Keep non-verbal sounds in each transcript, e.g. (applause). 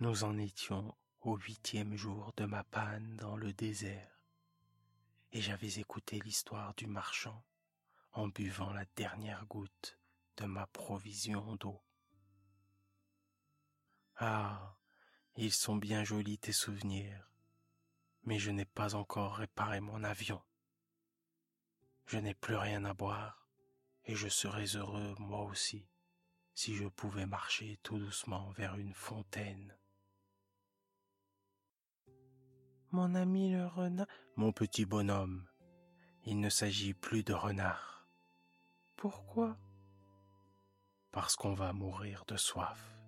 Nous en étions au huitième jour de ma panne dans le désert, et j'avais écouté l'histoire du marchand en buvant la dernière goutte de ma provision d'eau. Ah, ils sont bien jolis tes souvenirs, mais je n'ai pas encore réparé mon avion. Je n'ai plus rien à boire, et je serais heureux moi aussi si je pouvais marcher tout doucement vers une fontaine. Mon ami le renard, mon petit bonhomme, il ne s'agit plus de renard. Pourquoi? Parce qu'on va mourir de soif.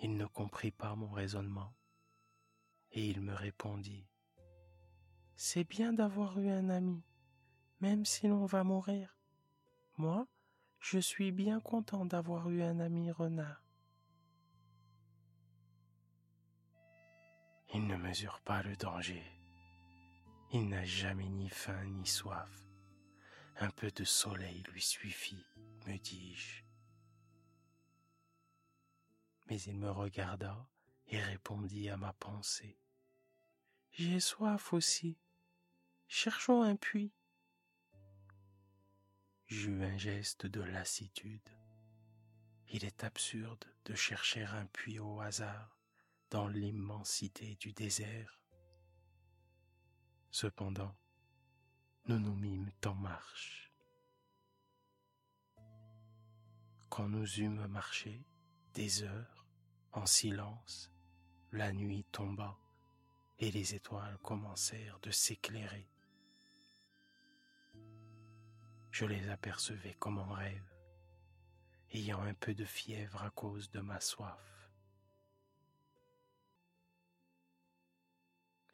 Il ne comprit pas mon raisonnement et il me répondit C'est bien d'avoir eu un ami, même si l'on va mourir. Moi, je suis bien content d'avoir eu un ami renard. Il ne mesure pas le danger. Il n'a jamais ni faim ni soif. Un peu de soleil lui suffit, me dis-je. Mais il me regarda et répondit à ma pensée. J'ai soif aussi. Cherchons un puits. J'eus un geste de lassitude. Il est absurde de chercher un puits au hasard dans l'immensité du désert. Cependant, nous nous mîmes en marche. Quand nous eûmes marché des heures en silence, la nuit tomba et les étoiles commencèrent de s'éclairer. Je les apercevais comme en rêve, ayant un peu de fièvre à cause de ma soif.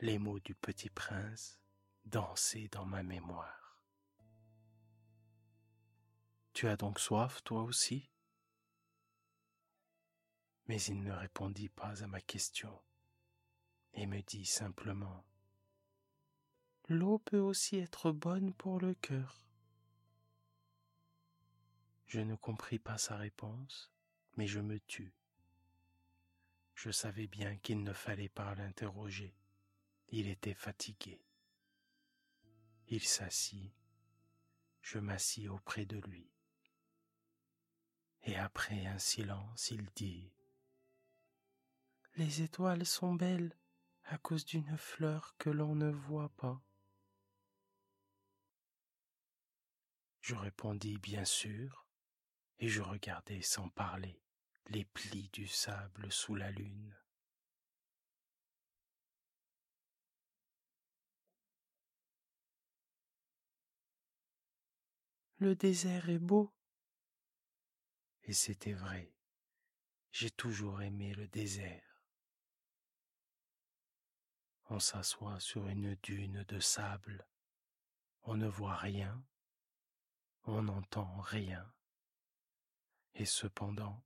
Les mots du petit prince dansaient dans ma mémoire. Tu as donc soif, toi aussi? Mais il ne répondit pas à ma question et me dit simplement L'eau peut aussi être bonne pour le cœur. Je ne compris pas sa réponse, mais je me tus. Je savais bien qu'il ne fallait pas l'interroger. Il était fatigué. Il s'assit. Je m'assis auprès de lui. Et après un silence, il dit Les étoiles sont belles à cause d'une fleur que l'on ne voit pas. Je répondis bien sûr, et je regardai sans parler les plis du sable sous la lune. Le désert est beau. Et c'était vrai. J'ai toujours aimé le désert. On s'assoit sur une dune de sable. On ne voit rien. On n'entend rien. Et cependant,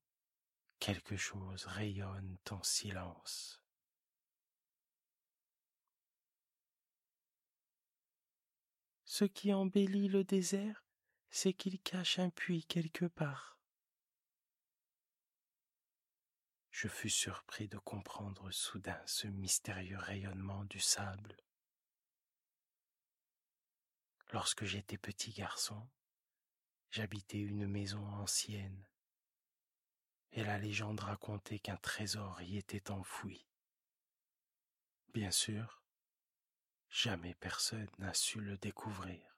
quelque chose rayonne en silence. Ce qui embellit le désert, c'est qu'il cache un puits quelque part. Je fus surpris de comprendre soudain ce mystérieux rayonnement du sable. Lorsque j'étais petit garçon, j'habitais une maison ancienne, et la légende racontait qu'un trésor y était enfoui. Bien sûr, jamais personne n'a su le découvrir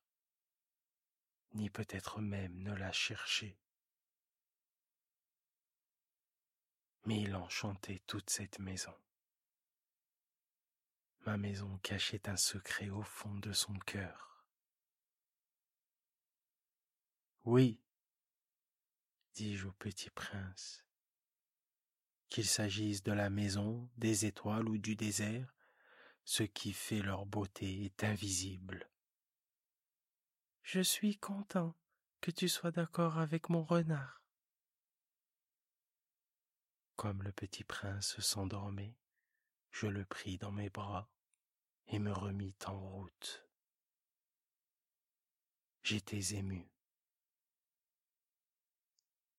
ni peut-être même ne l'a cherché. Mais il enchantait toute cette maison. Ma maison cachait un secret au fond de son cœur. Oui, dis-je au petit prince, qu'il s'agisse de la maison, des étoiles ou du désert, ce qui fait leur beauté est invisible. Je suis content que tu sois d'accord avec mon renard. Comme le petit prince s'endormait, je le pris dans mes bras et me remis en route. J'étais ému.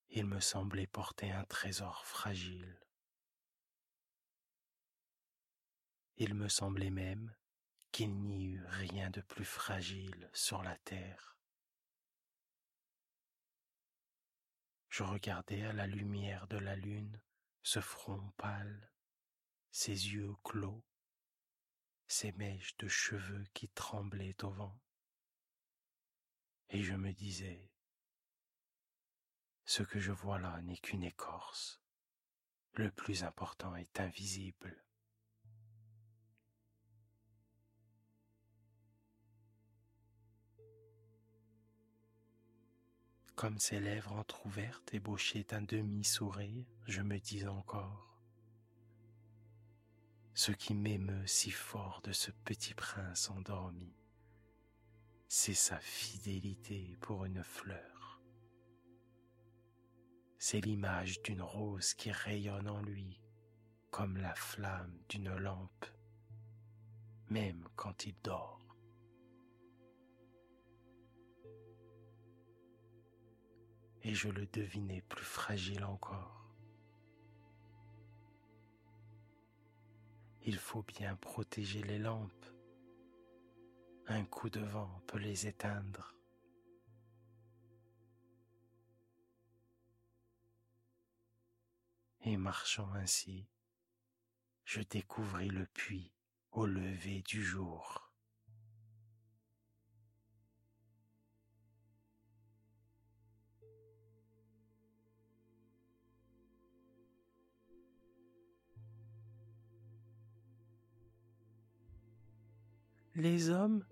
Il me semblait porter un trésor fragile. Il me semblait même qu'il n'y eût rien de plus fragile sur la terre. Je regardais à la lumière de la lune ce front pâle, ses yeux clos, ses mèches de cheveux qui tremblaient au vent. Et je me disais, ce que je vois là n'est qu'une écorce. Le plus important est invisible. Comme ses lèvres entr'ouvertes ébauchaient un demi-sourire, je me dis encore Ce qui m'émeut si fort de ce petit prince endormi, c'est sa fidélité pour une fleur. C'est l'image d'une rose qui rayonne en lui comme la flamme d'une lampe, même quand il dort. Et je le devinais plus fragile encore. Il faut bien protéger les lampes. Un coup de vent peut les éteindre. Et marchant ainsi, je découvris le puits au lever du jour. Les hommes,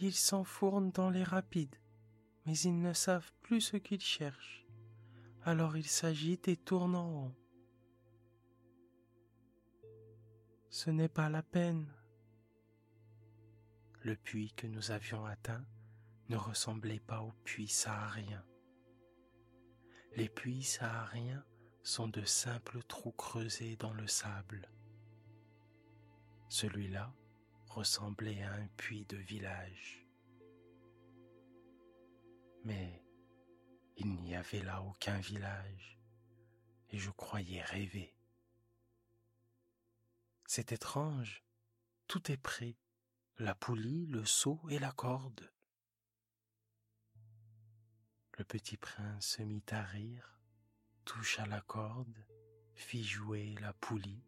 ils s'enfournent dans les rapides, mais ils ne savent plus ce qu'ils cherchent. Alors ils s'agitent et tournent en rond. Ce n'est pas la peine. Le puits que nous avions atteint ne ressemblait pas au puits saharien. Les puits sahariens sont de simples trous creusés dans le sable. Celui-là ressemblait à un puits de village. Mais il n'y avait là aucun village et je croyais rêver. C'est étrange, tout est prêt, la poulie, le seau et la corde. Le petit prince se mit à rire, toucha la corde, fit jouer la poulie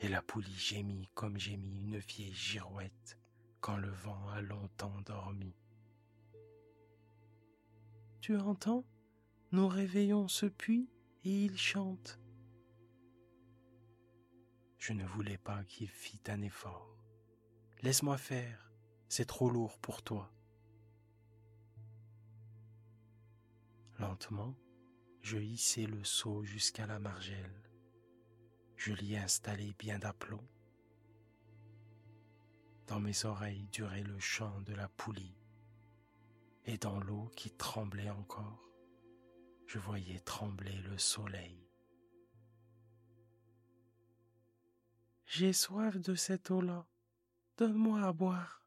et la poulie gémit comme gémit une vieille girouette quand le vent a longtemps dormi. Tu entends? Nous réveillons ce puits et il chante. Je ne voulais pas qu'il fît un effort. Laisse-moi faire, c'est trop lourd pour toi. Lentement, je hissai le seau jusqu'à la margelle je l'y installai bien d'aplomb. Dans mes oreilles durait le chant de la poulie, et dans l'eau qui tremblait encore, je voyais trembler le soleil. J'ai soif de cette eau-là, donne-moi à boire.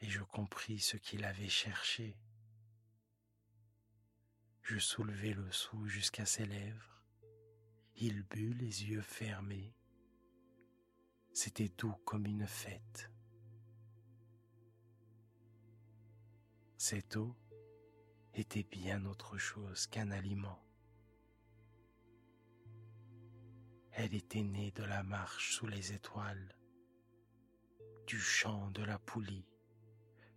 Et je compris ce qu'il avait cherché je soulevai le seau jusqu'à ses lèvres. Il but les yeux fermés. C'était doux comme une fête. Cette eau était bien autre chose qu'un aliment. Elle était née de la marche sous les étoiles, du chant de la poulie,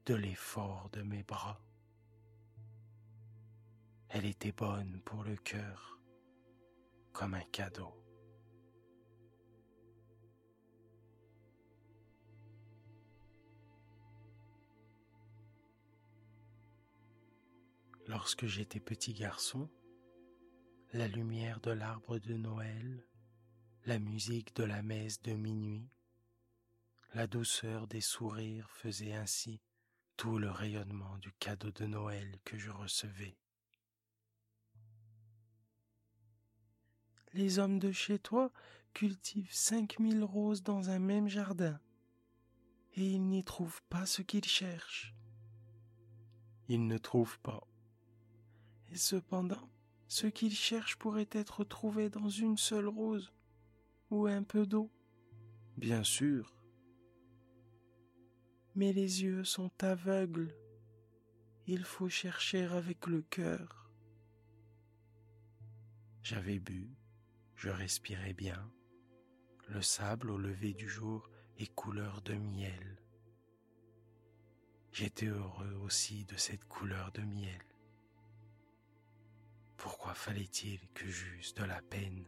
de l'effort de mes bras. Elle était bonne pour le cœur, comme un cadeau. Lorsque j'étais petit garçon, la lumière de l'arbre de Noël, la musique de la messe de minuit, la douceur des sourires faisaient ainsi tout le rayonnement du cadeau de Noël que je recevais. Les hommes de chez toi cultivent cinq mille roses dans un même jardin, et ils n'y trouvent pas ce qu'ils cherchent. Ils ne trouvent pas. Et cependant, Ce qu'il cherche pourrait être trouvé dans une seule rose ou un peu d'eau. Bien sûr. Mais les yeux sont aveugles. Il faut chercher avec le cœur. J'avais bu, je respirais bien. Le sable au lever du jour est couleur de miel. J'étais heureux aussi de cette couleur de miel. Pourquoi fallait-il que j'eusse de la peine?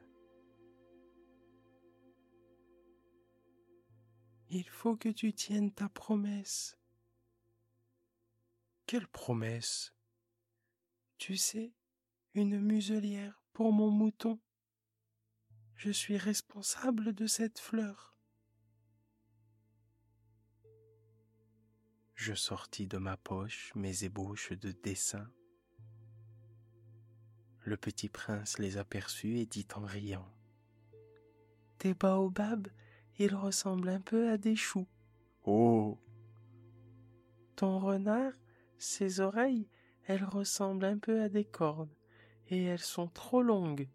Il faut que tu tiennes ta promesse. Quelle promesse? Tu sais, une muselière pour mon mouton. Je suis responsable de cette fleur. Je sortis de ma poche mes ébauches de dessin. Le petit prince les aperçut et dit en riant. Tes baobabs, ils ressemblent un peu à des choux. Oh. Ton renard, ses oreilles, elles ressemblent un peu à des cornes, et elles sont trop longues.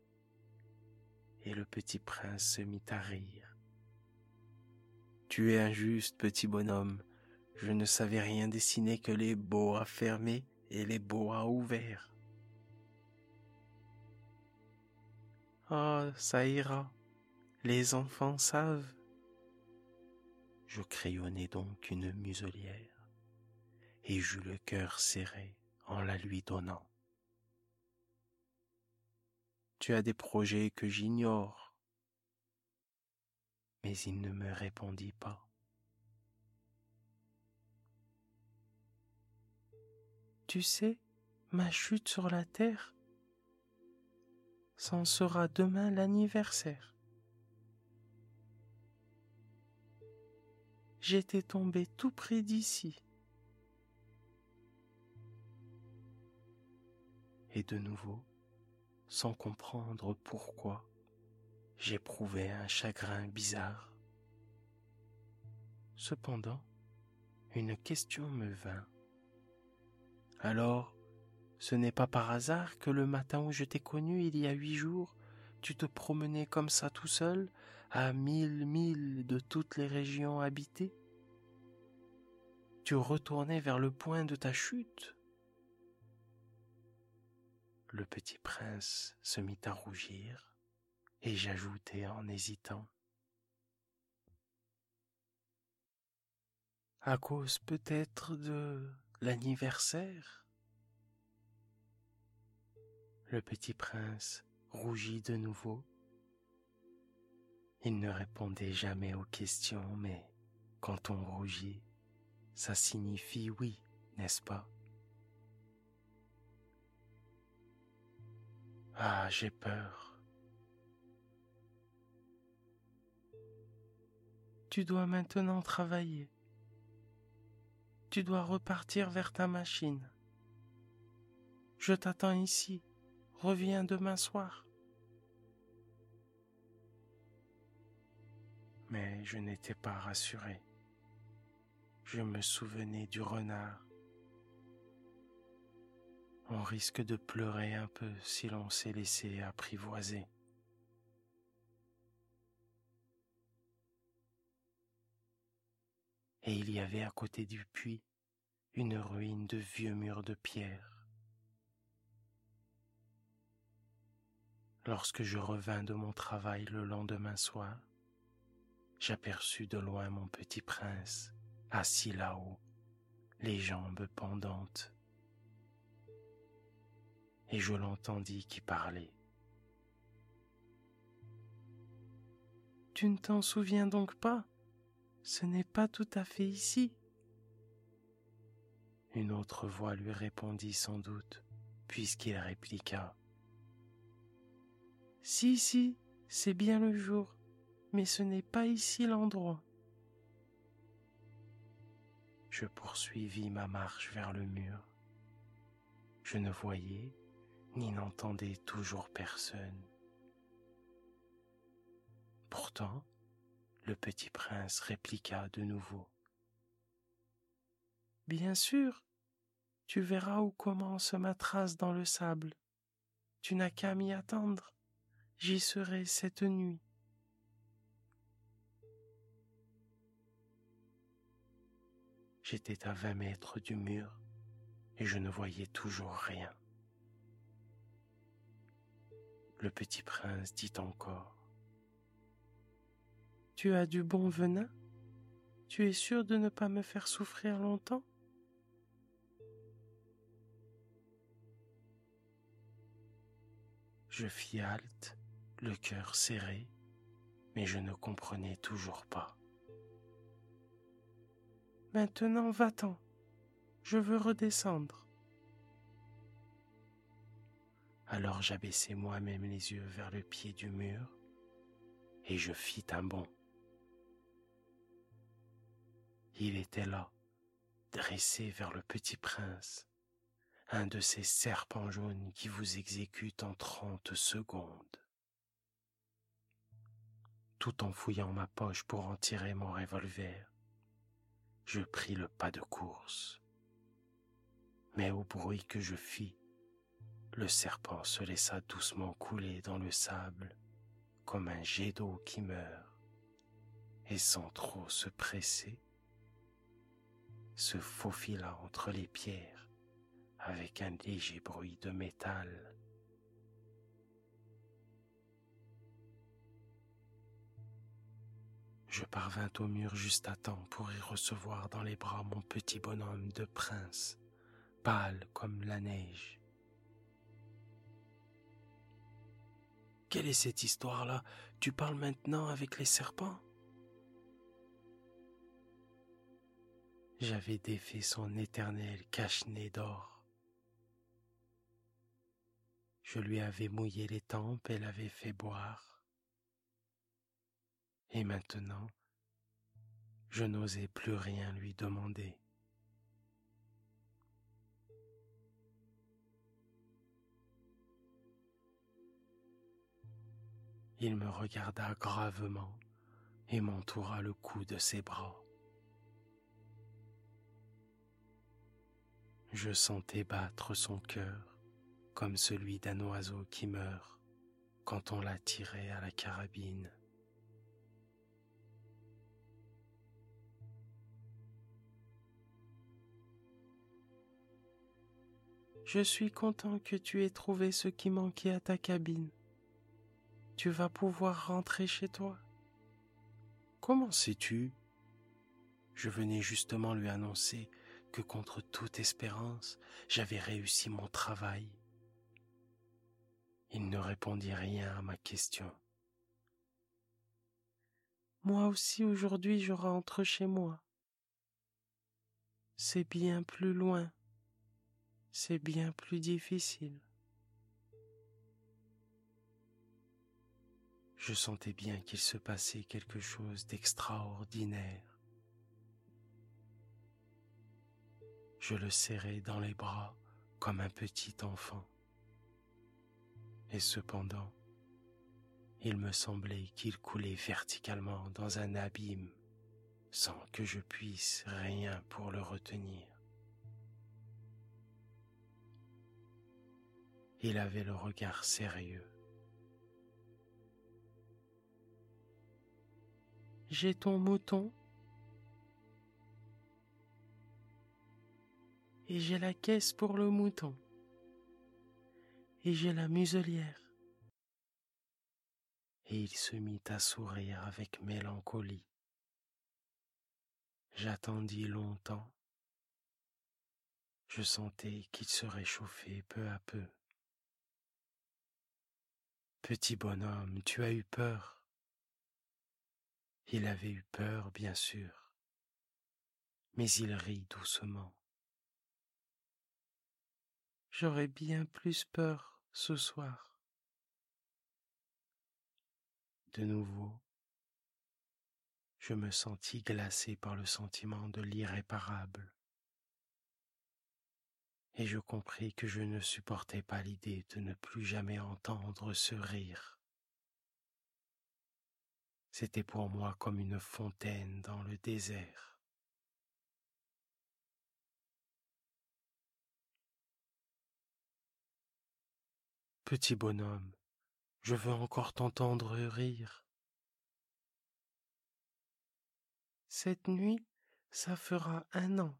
Et le petit prince se mit à rire. Tu es injuste, petit bonhomme. Je ne savais rien dessiner que les boas fermés et les boas ouverts. Oh, ça ira. Les enfants savent. Je crayonnai donc une muselière et j'eus le cœur serré en la lui donnant. Tu as des projets que j'ignore. Mais il ne me répondit pas. Tu sais, ma chute sur la terre, c'en sera demain l'anniversaire. J'étais tombé tout près d'ici. Et de nouveau, sans comprendre pourquoi, j'éprouvais un chagrin bizarre. Cependant, une question me vint. Alors, ce n'est pas par hasard que le matin où je t'ai connu il y a huit jours, tu te promenais comme ça tout seul, à mille milles de toutes les régions habitées? Tu retournais vers le point de ta chute? Le petit prince se mit à rougir, et j'ajoutai en hésitant. À cause peut-être de l'anniversaire? Le petit prince rougit de nouveau. Il ne répondait jamais aux questions, mais quand on rougit, ça signifie oui, n'est-ce pas? Ah, j'ai peur. Tu dois maintenant travailler. Tu dois repartir vers ta machine. Je t'attends ici. Reviens demain soir. Mais je n'étais pas rassuré. Je me souvenais du renard on risque de pleurer un peu si l'on s'est laissé apprivoiser. Et il y avait à côté du puits une ruine de vieux murs de pierre. Lorsque je revins de mon travail le lendemain soir, j'aperçus de loin mon petit prince assis là-haut, les jambes pendantes et je l'entendis qui parlait. Tu ne t'en souviens donc pas? Ce n'est pas tout à fait ici. Une autre voix lui répondit sans doute, puisqu'il répliqua. Si, si, c'est bien le jour, mais ce n'est pas ici l'endroit. Je poursuivis ma marche vers le mur. Je ne voyais ni n'entendait toujours personne. Pourtant, le petit prince répliqua de nouveau. Bien sûr, tu verras où commence ma trace dans le sable. Tu n'as qu'à m'y attendre. J'y serai cette nuit. J'étais à vingt mètres du mur et je ne voyais toujours rien. Le petit prince dit encore Tu as du bon venin? Tu es sûr de ne pas me faire souffrir longtemps? Je fis halte, le cœur serré, mais je ne comprenais toujours pas. Maintenant va-t'en, je veux redescendre. Alors j'abaissai moi-même les yeux vers le pied du mur et je fis un bond. Il était là, dressé vers le petit prince, un de ces serpents jaunes qui vous exécutent en trente secondes. Tout en fouillant ma poche pour en tirer mon revolver, je pris le pas de course. Mais au bruit que je fis, le serpent se laissa doucement couler dans le sable comme un jet d'eau qui meurt, et sans trop se presser, se faufila entre les pierres avec un léger bruit de métal. Je parvins au mur juste à temps pour y recevoir dans les bras mon petit bonhomme de prince, pâle comme la neige. Quelle est cette histoire-là? Tu parles maintenant avec les serpents? J'avais défait son éternel cache-nez d'or. Je lui avais mouillé les tempes et l'avais fait boire. Et maintenant, je n'osais plus rien lui demander. Il me regarda gravement et m'entoura le cou de ses bras. Je sentais battre son cœur comme celui d'un oiseau qui meurt quand on l'a tiré à la carabine. Je suis content que tu aies trouvé ce qui manquait à ta cabine. Tu vas pouvoir rentrer chez toi. Comment sais-tu? Je venais justement lui annoncer que contre toute espérance, j'avais réussi mon travail il ne répondit rien à ma question. Moi aussi aujourd'hui je rentre chez moi. C'est bien plus loin. C'est bien plus difficile. Je sentais bien qu'il se passait quelque chose d'extraordinaire. Je le serrais dans les bras comme un petit enfant. Et cependant, il me semblait qu'il coulait verticalement dans un abîme sans que je puisse rien pour le retenir. Il avait le regard sérieux. J'ai ton mouton et j'ai la caisse pour le mouton et j'ai la muselière. Et il se mit à sourire avec mélancolie. J'attendis longtemps. Je sentais qu'il se réchauffait peu à peu. Petit bonhomme, tu as eu peur. Il avait eu peur, bien sûr, mais il rit doucement. J'aurais bien plus peur ce soir. De nouveau, je me sentis glacé par le sentiment de l'irréparable. Et je compris que je ne supportais pas l'idée de ne plus jamais entendre ce rire. C'était pour moi comme une fontaine dans le désert. Petit bonhomme, je veux encore t'entendre rire. Cette nuit, ça fera un an.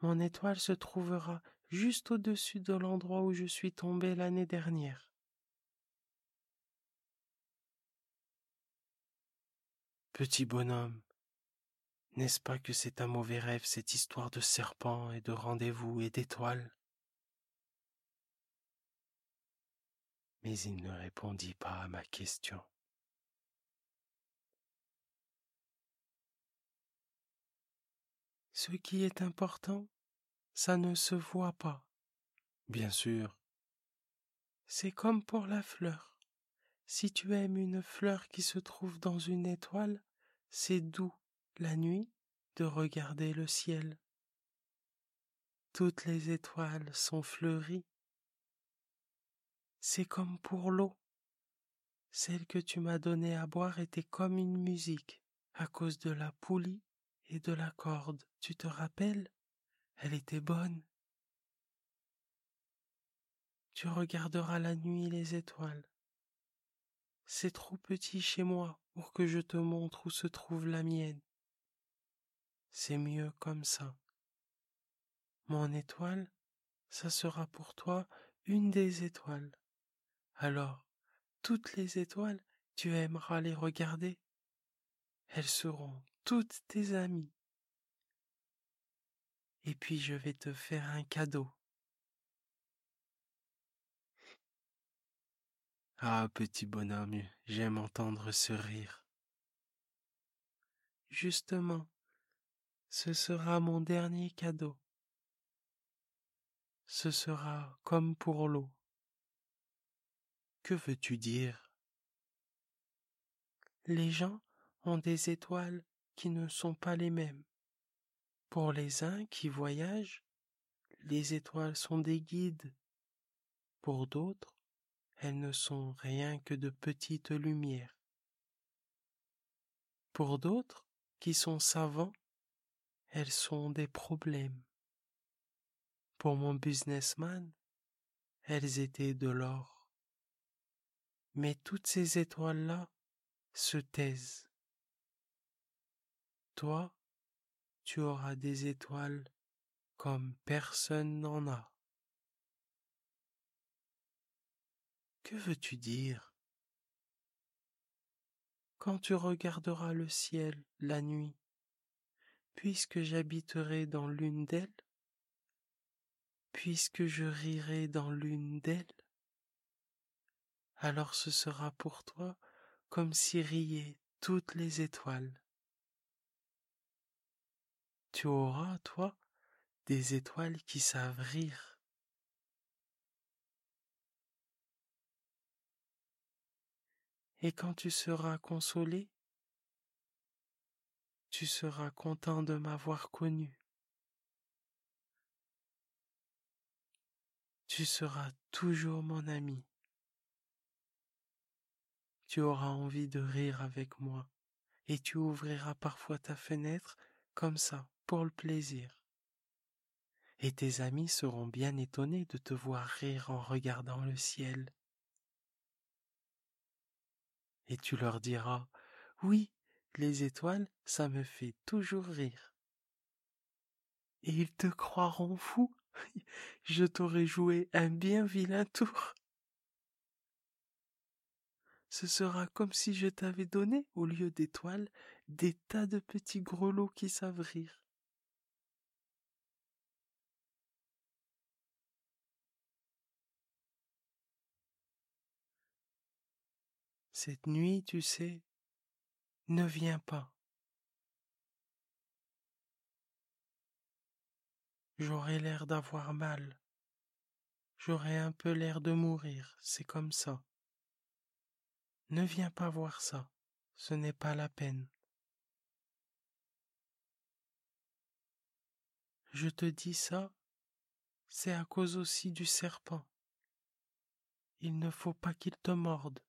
Mon étoile se trouvera juste au-dessus de l'endroit où je suis tombé l'année dernière. Petit bonhomme, n'est-ce pas que c'est un mauvais rêve cette histoire de serpent et de rendez-vous et d'étoiles? Mais il ne répondit pas à ma question. Ce qui est important, ça ne se voit pas. Bien sûr. C'est comme pour la fleur. Si tu aimes une fleur qui se trouve dans une étoile, c'est doux, la nuit, de regarder le ciel. Toutes les étoiles sont fleuries. C'est comme pour l'eau. Celle que tu m'as donnée à boire était comme une musique, à cause de la poulie et de la corde. Tu te rappelles? Elle était bonne. Tu regarderas la nuit les étoiles. C'est trop petit chez moi pour que je te montre où se trouve la mienne. C'est mieux comme ça. Mon étoile, ça sera pour toi une des étoiles. Alors, toutes les étoiles, tu aimeras les regarder. Elles seront toutes tes amies. Et puis je vais te faire un cadeau. Ah, petit bonhomme, j'aime entendre ce rire. Justement, ce sera mon dernier cadeau. Ce sera comme pour l'eau. Que veux-tu dire? Les gens ont des étoiles qui ne sont pas les mêmes. Pour les uns qui voyagent, les étoiles sont des guides. Pour d'autres, elles ne sont rien que de petites lumières. Pour d'autres, qui sont savants, elles sont des problèmes. Pour mon businessman, elles étaient de l'or. Mais toutes ces étoiles-là se taisent. Toi, tu auras des étoiles comme personne n'en a. Que veux-tu dire? Quand tu regarderas le ciel la nuit, puisque j'habiterai dans l'une d'elles, puisque je rirai dans l'une d'elles, alors ce sera pour toi comme si riaient toutes les étoiles. Tu auras, toi, des étoiles qui savent rire. Et quand tu seras consolé, tu seras content de m'avoir connu. Tu seras toujours mon ami. Tu auras envie de rire avec moi et tu ouvriras parfois ta fenêtre comme ça, pour le plaisir. Et tes amis seront bien étonnés de te voir rire en regardant le ciel et tu leur diras Oui, les étoiles, ça me fait toujours rire. Et ils te croiront fou. (laughs) Je t'aurais joué un bien vilain tour. Ce sera comme si je t'avais donné, au lieu d'étoiles, des tas de petits grelots qui savent rire. Cette nuit, tu sais, ne viens pas. J'aurai l'air d'avoir mal. J'aurai un peu l'air de mourir, c'est comme ça. Ne viens pas voir ça, ce n'est pas la peine. Je te dis ça, c'est à cause aussi du serpent. Il ne faut pas qu'il te morde.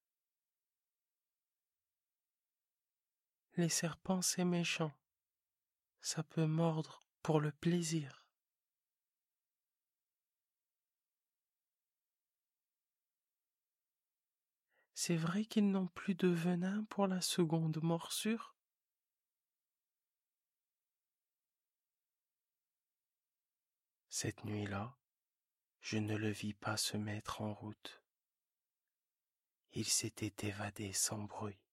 Les serpents, c'est méchant. Ça peut mordre pour le plaisir. C'est vrai qu'ils n'ont plus de venin pour la seconde morsure? Cette nuit-là, je ne le vis pas se mettre en route. Il s'était évadé sans bruit.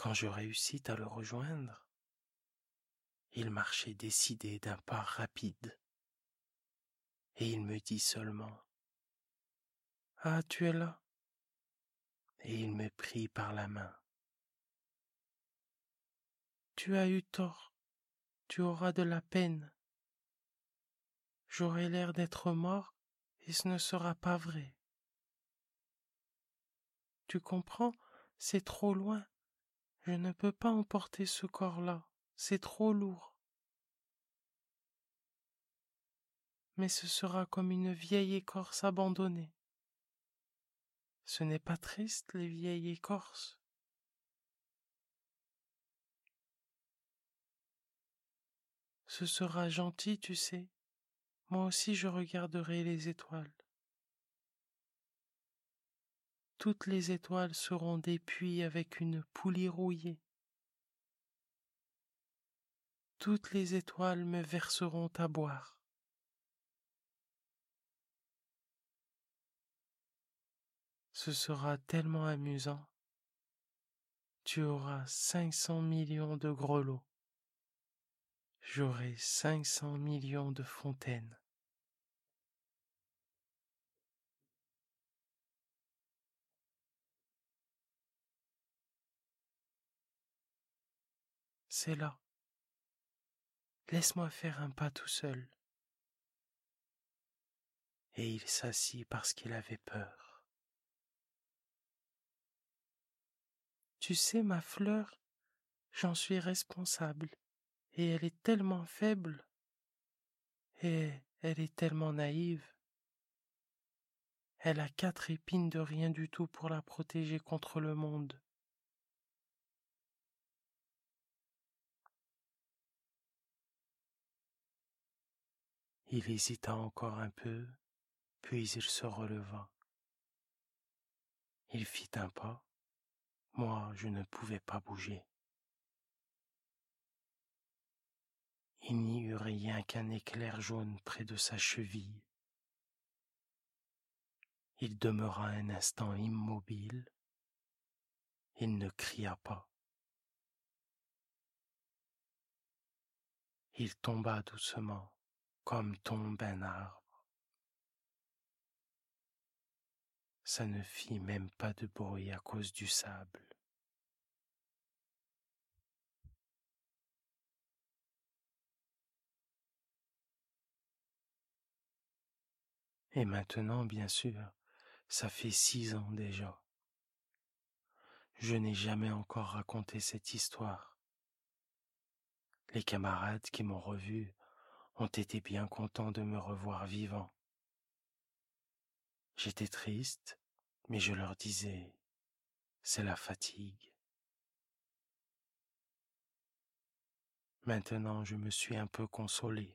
Quand je réussis à le rejoindre, il marchait décidé d'un pas rapide, et il me dit seulement Ah, tu es là et il me prit par la main. Tu as eu tort, tu auras de la peine. J'aurai l'air d'être mort et ce ne sera pas vrai. Tu comprends, c'est trop loin. Je ne peux pas emporter ce corps-là, c'est trop lourd. Mais ce sera comme une vieille écorce abandonnée. Ce n'est pas triste, les vieilles écorces. Ce sera gentil, tu sais. Moi aussi je regarderai les étoiles. Toutes les étoiles seront des puits avec une poulie rouillée. Toutes les étoiles me verseront à boire. Ce sera tellement amusant. Tu auras cinq cents millions de grelots. J'aurai cinq cents millions de fontaines. C'est là. Laisse-moi faire un pas tout seul. Et il s'assit parce qu'il avait peur. Tu sais, ma fleur, j'en suis responsable, et elle est tellement faible, et elle est tellement naïve. Elle a quatre épines de rien du tout pour la protéger contre le monde. Il hésita encore un peu, puis il se releva. Il fit un pas. Moi, je ne pouvais pas bouger. Il n'y eut rien qu'un éclair jaune près de sa cheville. Il demeura un instant immobile. Il ne cria pas. Il tomba doucement comme tombe un arbre. Ça ne fit même pas de bruit à cause du sable. Et maintenant, bien sûr, ça fait six ans déjà. Je n'ai jamais encore raconté cette histoire. Les camarades qui m'ont revu ont été bien contents de me revoir vivant. J'étais triste, mais je leur disais, c'est la fatigue. Maintenant je me suis un peu consolé.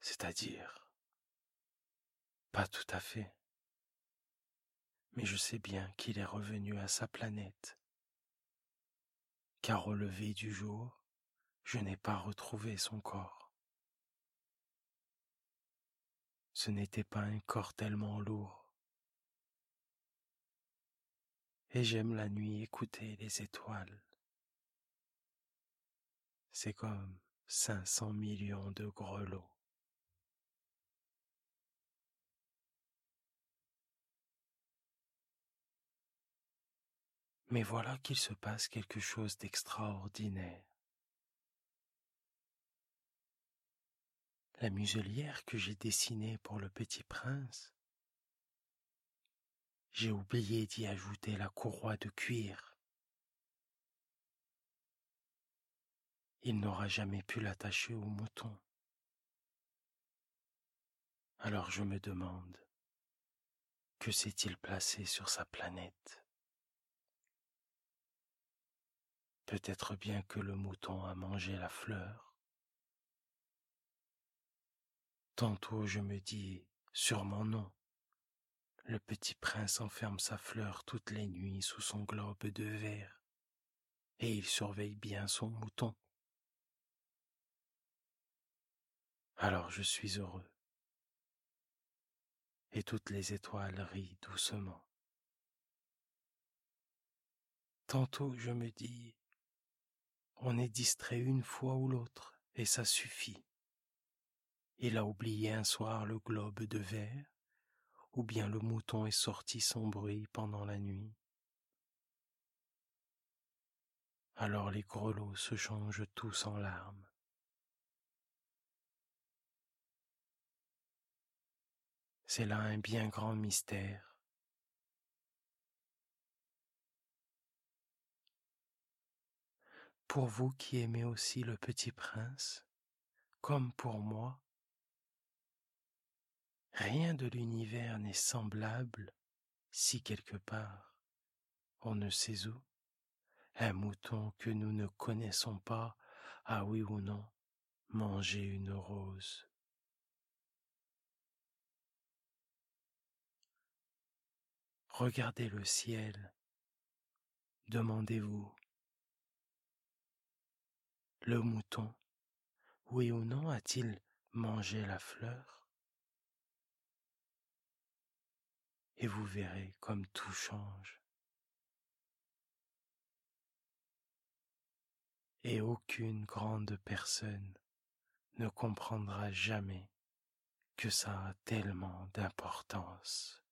C'est-à-dire, pas tout à fait, mais je sais bien qu'il est revenu à sa planète, car au lever du jour, je n'ai pas retrouvé son corps. Ce n'était pas un corps tellement lourd. Et j'aime la nuit écouter les étoiles. C'est comme cinq cents millions de grelots. Mais voilà qu'il se passe quelque chose d'extraordinaire. La muselière que j'ai dessinée pour le petit prince. J'ai oublié d'y ajouter la courroie de cuir. Il n'aura jamais pu l'attacher au mouton. Alors je me demande, que s'est-il placé sur sa planète? Peut-être bien que le mouton a mangé la fleur Tantôt je me dis, sur mon nom, le petit prince enferme sa fleur toutes les nuits sous son globe de verre, et il surveille bien son mouton. Alors je suis heureux, et toutes les étoiles rient doucement. Tantôt je me dis, on est distrait une fois ou l'autre, et ça suffit. Il a oublié un soir le globe de verre, ou bien le mouton est sorti sans bruit pendant la nuit. Alors les grelots se changent tous en larmes. C'est là un bien grand mystère. Pour vous qui aimez aussi le petit prince, comme pour moi, rien de l'univers n'est semblable si quelque part, on ne sait où, un mouton que nous ne connaissons pas a oui ou non mangé une rose. Regardez le ciel, demandez-vous, le mouton, oui ou non, a-t-il mangé la fleur? Et vous verrez comme tout change. Et aucune grande personne ne comprendra jamais que ça a tellement d'importance.